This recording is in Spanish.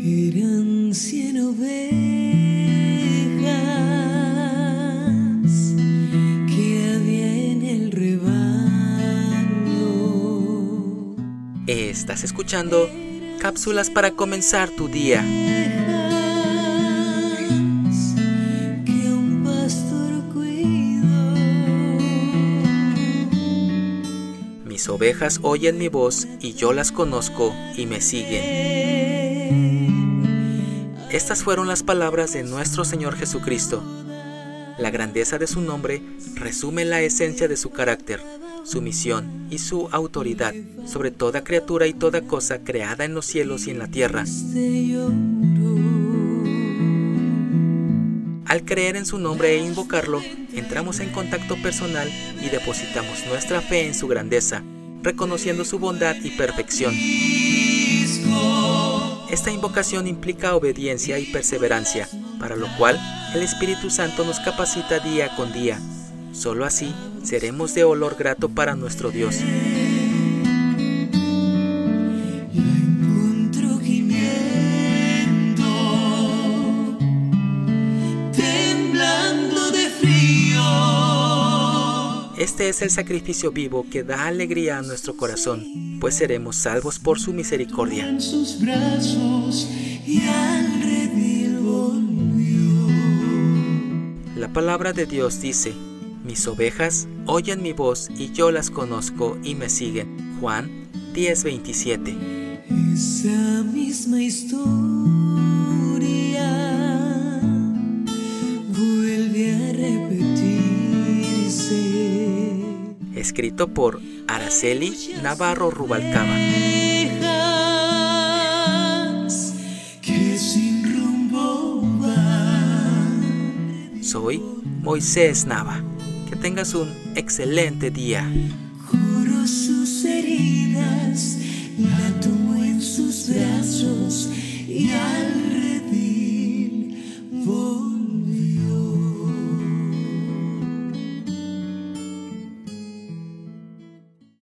Eran cien ovejas que había en el rebaño. Estás escuchando cápsulas para comenzar tu día. Mis ovejas oyen mi voz y yo las conozco y me siguen. Estas fueron las palabras de nuestro Señor Jesucristo. La grandeza de su nombre resume la esencia de su carácter, su misión y su autoridad sobre toda criatura y toda cosa creada en los cielos y en la tierra. Al creer en su nombre e invocarlo, entramos en contacto personal y depositamos nuestra fe en su grandeza, reconociendo su bondad y perfección. Esta invocación implica obediencia y perseverancia, para lo cual el Espíritu Santo nos capacita día con día. Solo así seremos de olor grato para nuestro Dios. Este es el sacrificio vivo que da alegría a nuestro corazón, pues seremos salvos por su misericordia. En sus brazos y al redil volvió. La palabra de Dios dice, mis ovejas oyen mi voz y yo las conozco y me siguen. Juan 10:27. Esa misma historia Escrito por Araceli Navarro Rubalcaba. Soy Moisés Nava. Que tengas un excelente día. Curó sus heridas, la tomó en sus brazos y